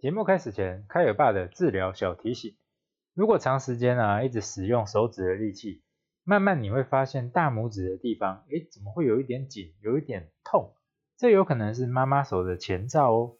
节目开始前，开尔爸的治疗小提醒：如果长时间啊一直使用手指的力气，慢慢你会发现大拇指的地方，诶，怎么会有一点紧，有一点痛？这有可能是妈妈手的前兆哦。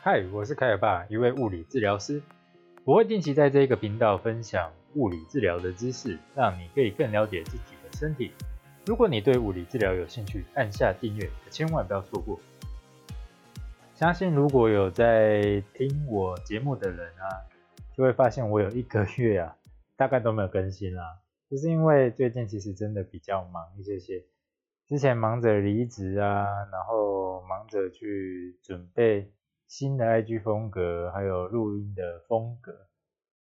嗨，我是凯尔爸，一位物理治疗师。我会定期在这个频道分享物理治疗的知识，让你可以更了解自己的身体。如果你对物理治疗有兴趣，按下订阅，千万不要错过。相信如果有在听我节目的人啊，就会发现我有一个月啊，大概都没有更新啦。就是因为最近其实真的比较忙一些些，之前忙着离职啊，然后忙着去准备新的 IG 风格，还有录音的风格。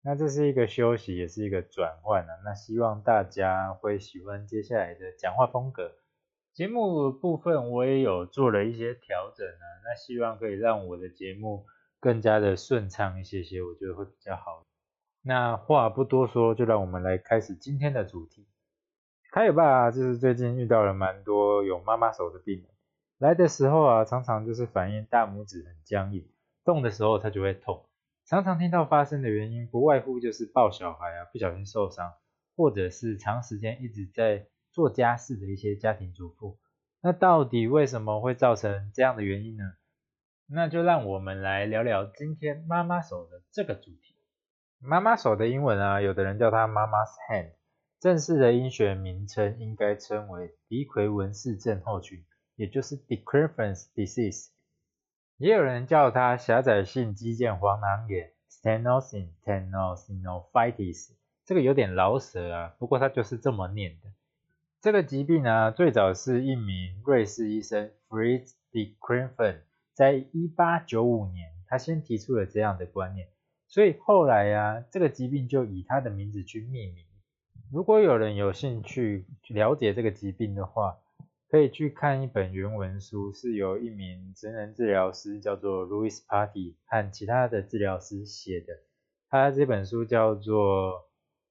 那这是一个休息，也是一个转换啊。那希望大家会喜欢接下来的讲话风格。节目部分我也有做了一些调整啊，那希望可以让我的节目更加的顺畅一些些，我觉得会比较好。那话不多说，就让我们来开始今天的主题。凯尔爸就是最近遇到了蛮多有妈妈手的病人，来的时候啊，常常就是反映大拇指很僵硬，动的时候它就会痛。常常听到发生的原因，不外乎就是抱小孩啊，不小心受伤，或者是长时间一直在做家事的一些家庭主妇。那到底为什么会造成这样的原因呢？那就让我们来聊聊今天妈妈手的这个主题。妈妈手的英文啊，有的人叫它妈妈 's hand，正式的医学名称应该称为迪奎文氏症候群，也就是 de Quervain's disease。也有人叫它狭窄性肌腱黄囊炎 （Stenosis tenosynovitis），这个有点老舌啊，不过它就是这么念的。这个疾病呢，最早是一名瑞士医生 Fritz de Quervain 在一八九五年，他先提出了这样的观念，所以后来呀，这个疾病就以他的名字去命名。如果有人有兴趣了解这个疾病的话，可以去看一本原文书，是由一名职能治疗师叫做 Louis Party 和其他的治疗师写的。他这本书叫做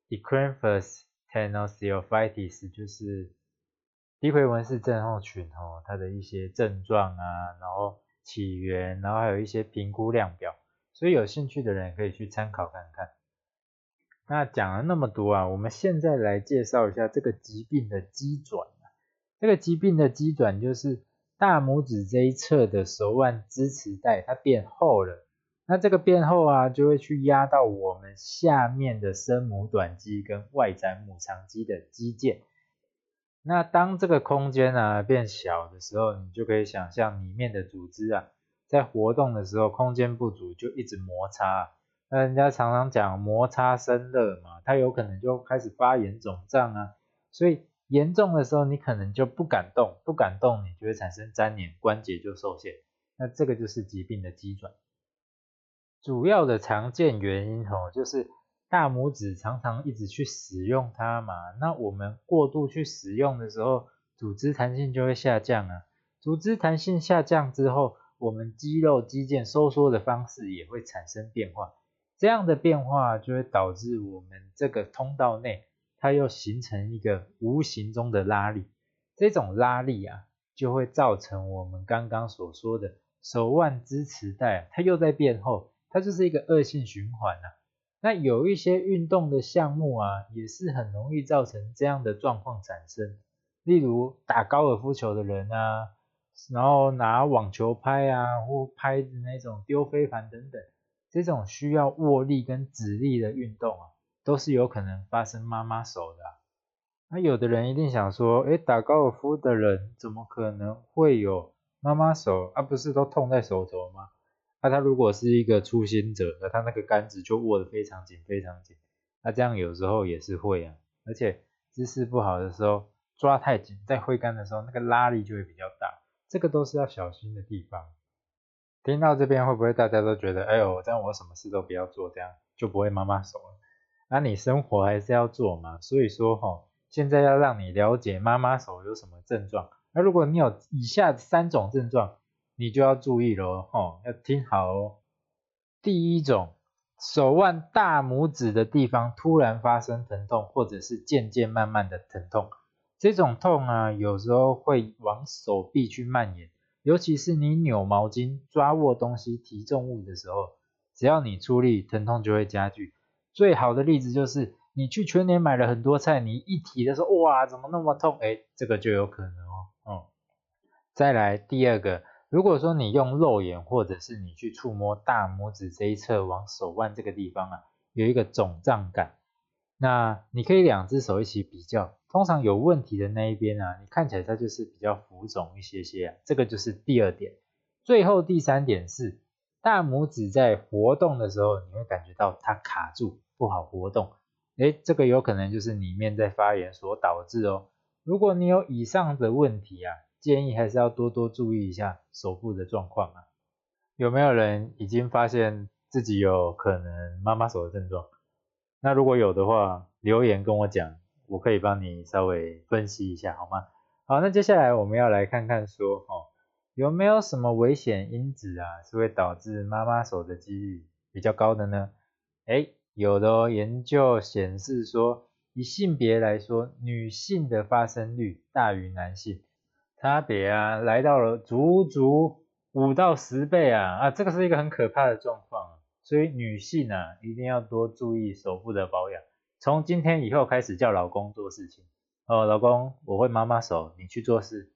d e q u e n f u s Tenosynovitis，就是低奎文氏症候群哦，它的一些症状啊，然后起源，然后还有一些评估量表。所以有兴趣的人可以去参考看看。那讲了那么多啊，我们现在来介绍一下这个疾病的机转。这个疾病的基转就是大拇指这一侧的手腕支持带它变厚了，那这个变厚啊就会去压到我们下面的生母短肌跟外展母长肌的肌腱。那当这个空间啊变小的时候，你就可以想象里面的组织啊在活动的时候空间不足，就一直摩擦。那人家常常讲摩擦生热嘛，它有可能就开始发炎肿胀啊，所以。严重的时候，你可能就不敢动，不敢动，你就会产生粘连，关节就受限。那这个就是疾病的基转。主要的常见原因哦，就是大拇指常常一直去使用它嘛。那我们过度去使用的时候，组织弹性就会下降啊。组织弹性下降之后，我们肌肉肌腱收缩的方式也会产生变化。这样的变化就会导致我们这个通道内。它又形成一个无形中的拉力，这种拉力啊，就会造成我们刚刚所说的手腕支持带，它又在变厚，它就是一个恶性循环啊。那有一些运动的项目啊，也是很容易造成这样的状况产生，例如打高尔夫球的人啊，然后拿网球拍啊，或拍的那种丢飞盘等等，这种需要握力跟指力的运动啊。都是有可能发生妈妈手的。那有的人一定想说，诶，打高尔夫的人怎么可能会有妈妈手？啊，不是都痛在手肘吗？那他如果是一个初心者，那他那个杆子就握得非常紧，非常紧。那这样有时候也是会啊，而且姿势不好的时候抓太紧，在挥杆的时候那个拉力就会比较大，这个都是要小心的地方。听到这边会不会大家都觉得，哎呦，这样我什么事都不要做，这样就不会妈妈手了？那你生活还是要做嘛，所以说哈，现在要让你了解妈妈手有什么症状。那如果你有以下三种症状，你就要注意喽，哈，要听好哦。第一种，手腕大拇指的地方突然发生疼痛，或者是渐渐慢慢的疼痛，这种痛啊，有时候会往手臂去蔓延，尤其是你扭毛巾、抓握东西、提重物的时候，只要你出力，疼痛就会加剧。最好的例子就是你去全年买了很多菜，你一提的时候，哇，怎么那么痛？哎，这个就有可能哦。嗯，再来第二个，如果说你用肉眼或者是你去触摸大拇指这一侧往手腕这个地方啊，有一个肿胀感，那你可以两只手一起比较，通常有问题的那一边啊，你看起来它就是比较浮肿一些些啊，这个就是第二点。最后第三点是大拇指在活动的时候，你会感觉到它卡住。不好活动，哎，这个有可能就是里面在发炎所导致哦。如果你有以上的问题啊，建议还是要多多注意一下手部的状况啊。有没有人已经发现自己有可能妈妈手的症状？那如果有的话，留言跟我讲，我可以帮你稍微分析一下，好吗？好，那接下来我们要来看看说，哦，有没有什么危险因子啊，是会导致妈妈手的几率比较高的呢？哎。有的研究显示说，以性别来说，女性的发生率大于男性，差别啊来到了足足五到十倍啊啊，这个是一个很可怕的状况，所以女性啊一定要多注意手部的保养。从今天以后开始叫老公做事情。哦，老公我会妈妈手，你去做事，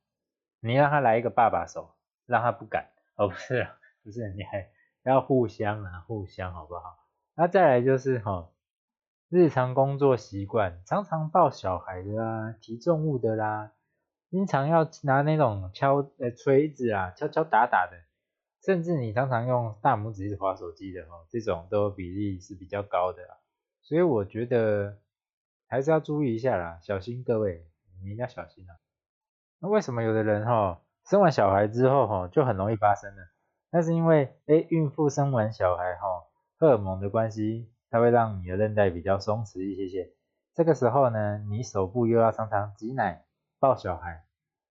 你让他来一个爸爸手，让他不敢。哦，不是不是，你还要互相啊互相好不好？那再来就是哈，日常工作习惯，常常抱小孩的啦，提重物的啦，经常要拿那种敲呃锤子啊，敲敲打打的，甚至你常常用大拇指一直滑手机的哈，这种都比例是比较高的，所以我觉得还是要注意一下啦，小心各位，你一定要小心啊。那为什么有的人哈，生完小孩之后哈，就很容易发生呢？那是因为哎，孕妇生完小孩哈。荷尔蒙的关系，它会让你的韧带比较松弛一些些。这个时候呢，你手部又要常常挤奶、抱小孩，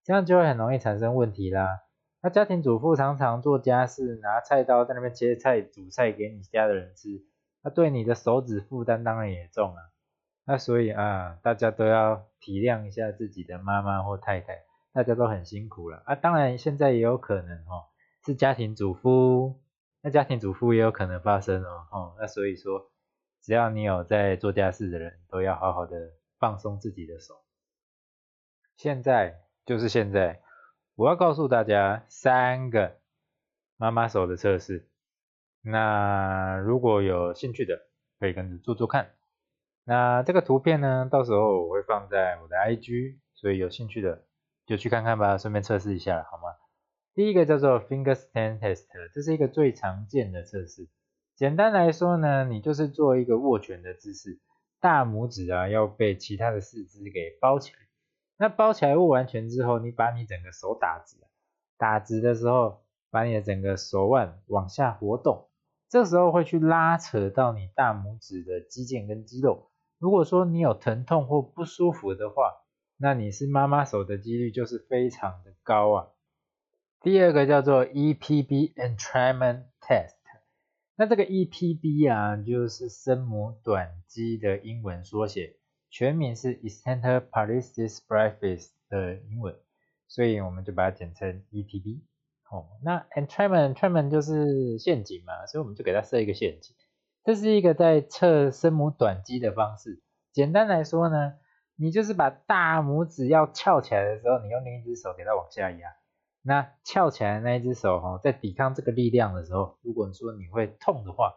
这样就会很容易产生问题啦。那家庭主妇常常做家事，拿菜刀在那边切菜、煮菜给你家的人吃，那对你的手指负担当然也重啊。那所以啊，大家都要体谅一下自己的妈妈或太太，大家都很辛苦了啊。当然现在也有可能哦，是家庭主妇。家庭主妇也有可能发生哦，哦，那所以说，只要你有在做家事的人，都要好好的放松自己的手。现在就是现在，我要告诉大家三个妈妈手的测试。那如果有兴趣的，可以跟着做做看。那这个图片呢，到时候我会放在我的 IG，所以有兴趣的就去看看吧，顺便测试一下，好吗？第一个叫做 finger stand test，这是一个最常见的测试。简单来说呢，你就是做一个握拳的姿势，大拇指啊要被其他的四肢给包起来。那包起来握完拳之后，你把你整个手打直，打直的时候，把你的整个手腕往下活动，这时候会去拉扯到你大拇指的肌腱跟肌肉。如果说你有疼痛或不舒服的话，那你是妈妈手的几率就是非常的高啊。第二个叫做 EPB entrainment test，那这个 EPB 啊，就是声母短肌的英文缩写，全名是 extensor patellis brevis 的英文，所以我们就把它简称 EPB。哦，那 entrainment entrainment 就是陷阱嘛，所以我们就给它设一个陷阱。这是一个在测声母短肌的方式。简单来说呢，你就是把大拇指要翘起来的时候，你用另一只手给它往下压。那翘起来那一只手哈，在抵抗这个力量的时候，如果说你会痛的话，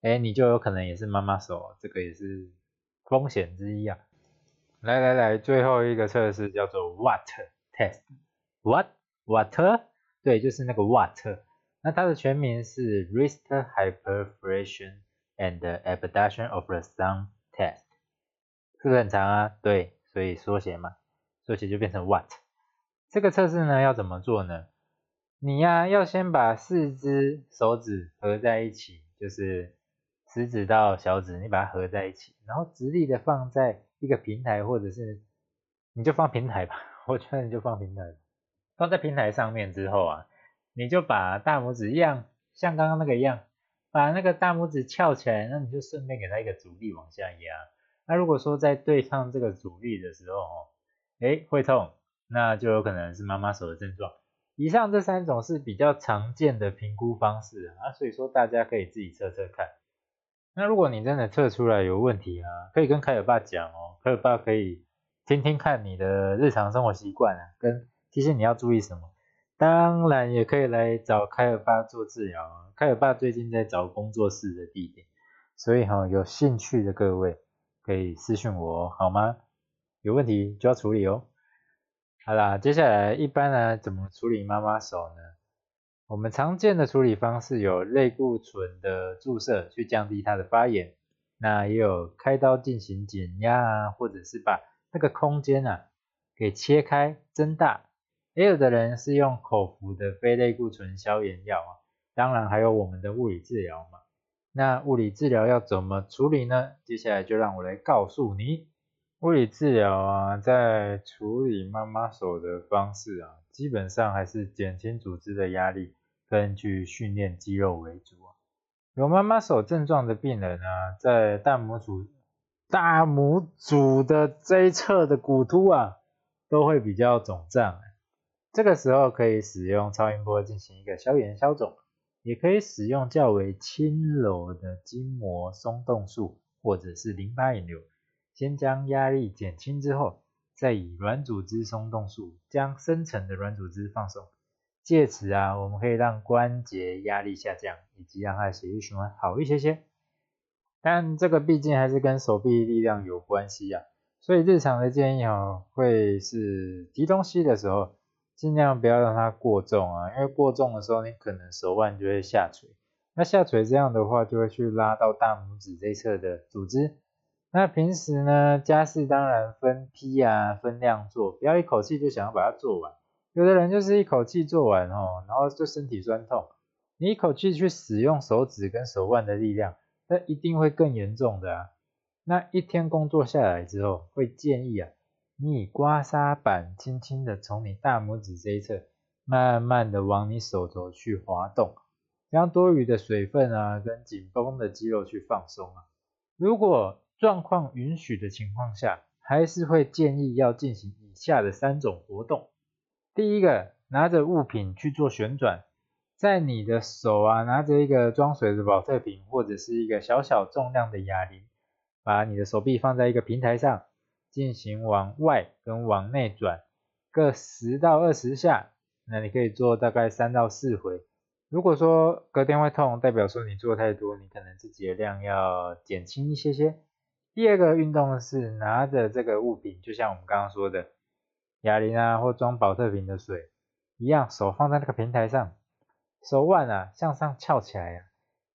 哎，你就有可能也是妈妈手，这个也是风险之一啊。来来来，最后一个测试叫做 What Test，What Water？对，就是那个 What。那它的全名是 Wrist Hyperflexsion and Abduction of the Thumb Test，是不是很长啊？对，所以缩写嘛，缩写就变成 What。这个测试呢要怎么做呢？你呀要先把四只手指合在一起，就是食指到小指，你把它合在一起，然后直立的放在一个平台，或者是你就放平台吧，我觉得你就放平台。放在平台上面之后啊，你就把大拇指一样，像刚刚那个一样，把那个大拇指翘起来，那你就顺便给它一个阻力往下压。那如果说在对抗这个阻力的时候哦。哎会痛，那就有可能是妈妈手的症状。以上这三种是比较常见的评估方式啊，所以说大家可以自己测测看。那如果你真的测出来有问题啊，可以跟凯尔爸讲哦，凯尔爸可以听听看你的日常生活习惯啊，跟提醒你要注意什么。当然也可以来找凯尔爸做治疗啊，凯尔爸最近在找工作室的地点，所以哈有兴趣的各位可以私信我好吗？有问题就要处理哦。好啦，接下来一般呢怎么处理妈妈手呢？我们常见的处理方式有类固醇的注射去降低它的发炎，那也有开刀进行减压啊，或者是把那个空间啊给切开增大，也有的人是用口服的非类固醇消炎药啊，当然还有我们的物理治疗嘛。那物理治疗要怎么处理呢？接下来就让我来告诉你，物理治疗啊，在处理妈妈手的方式啊。基本上还是减轻组织的压力，根据训练肌肉为主啊。有妈妈手症状的病人啊，在大拇指大拇指的这一侧的骨突啊，都会比较肿胀。这个时候可以使用超音波进行一个消炎消肿，也可以使用较为轻柔的筋膜松动术或者是淋巴引流，先将压力减轻之后。再以软组织松动术将深层的软组织放松，借此啊，我们可以让关节压力下降，以及让它血液循环好一些些。但这个毕竟还是跟手臂力量有关系啊，所以日常的建议哦，会是提东西的时候，尽量不要让它过重啊，因为过重的时候，你可能手腕就会下垂，那下垂这样的话，就会去拉到大拇指这侧的组织。那平时呢，家事当然分批啊，分量做，不要一口气就想要把它做完。有的人就是一口气做完哦，然后就身体酸痛。你一口气去使用手指跟手腕的力量，那一定会更严重的啊。那一天工作下来之后，会建议啊，你以刮痧板轻轻的从你大拇指这一侧，慢慢的往你手肘去滑动，将多余的水分啊跟紧绷的肌肉去放松啊。如果状况允许的情况下，还是会建议要进行以下的三种活动。第一个，拿着物品去做旋转，在你的手啊拿着一个装水的保特瓶或者是一个小小重量的哑铃，把你的手臂放在一个平台上，进行往外跟往内转，各十到二十下。那你可以做大概三到四回。如果说隔天会痛，代表说你做太多，你可能自己的量要减轻一些些。第二个运动是拿着这个物品，就像我们刚刚说的哑铃啊，或装保特瓶的水一样，手放在那个平台上，手腕啊向上翘起来啊，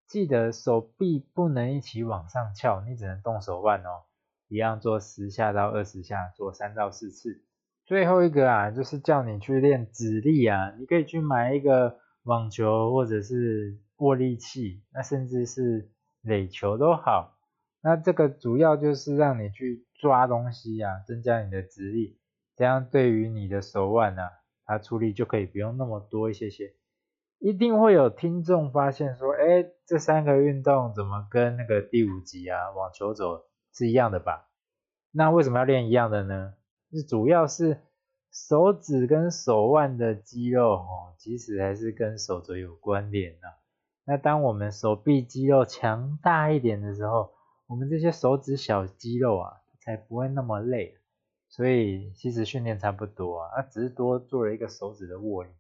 记得手臂不能一起往上翘，你只能动手腕哦。一样做十下到二十下，做三到四次。最后一个啊，就是叫你去练指力啊，你可以去买一个网球或者是握力器，那甚至是垒球都好。那这个主要就是让你去抓东西呀，增加你的直力，这样对于你的手腕啊，它出力就可以不用那么多一些些。一定会有听众发现说，哎，这三个运动怎么跟那个第五集啊网球肘是一样的吧？那为什么要练一样的呢？是主要是手指跟手腕的肌肉哦，其实还是跟手肘有关联的。那当我们手臂肌肉强大一点的时候，我们这些手指小肌肉啊，才不会那么累，所以其实训练差不多啊，那只是多做了一个手指的握力。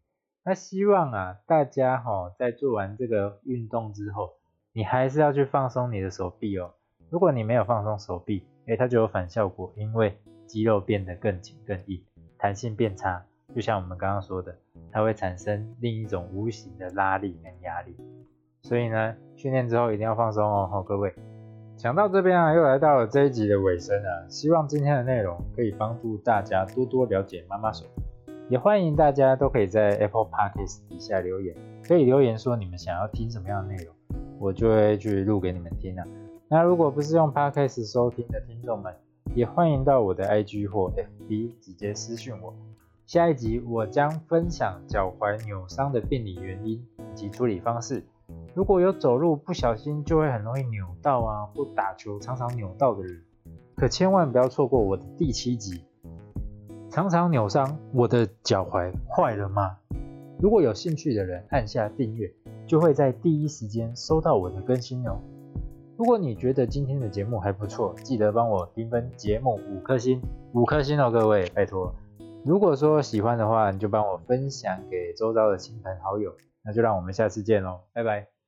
那希望啊，大家哈在做完这个运动之后，你还是要去放松你的手臂哦。如果你没有放松手臂，诶，它就有反效果，因为肌肉变得更紧更硬，弹性变差。就像我们刚刚说的，它会产生另一种无形的拉力跟压力。所以呢，训练之后一定要放松哦，好各位。讲到这边啊，又来到了这一集的尾声啊，希望今天的内容可以帮助大家多多了解妈妈手，也欢迎大家都可以在 Apple Podcast 底下留言，可以留言说你们想要听什么样的内容，我就会去录给你们听啊。那如果不是用 Podcast 收听的听众们，也欢迎到我的 IG 或 FB 直接私讯我。下一集我将分享脚踝扭伤的病理原因以及处理方式。如果有走路不小心就会很容易扭到啊，或打球常常扭到的人，可千万不要错过我的第七集。常常扭伤，我的脚踝坏了吗？如果有兴趣的人按下订阅，就会在第一时间收到我的更新哦。如果你觉得今天的节目还不错，记得帮我评分节目五颗星，五颗星哦，各位，拜托。如果说喜欢的话，你就帮我分享给周遭的亲朋好友，那就让我们下次见喽，拜拜。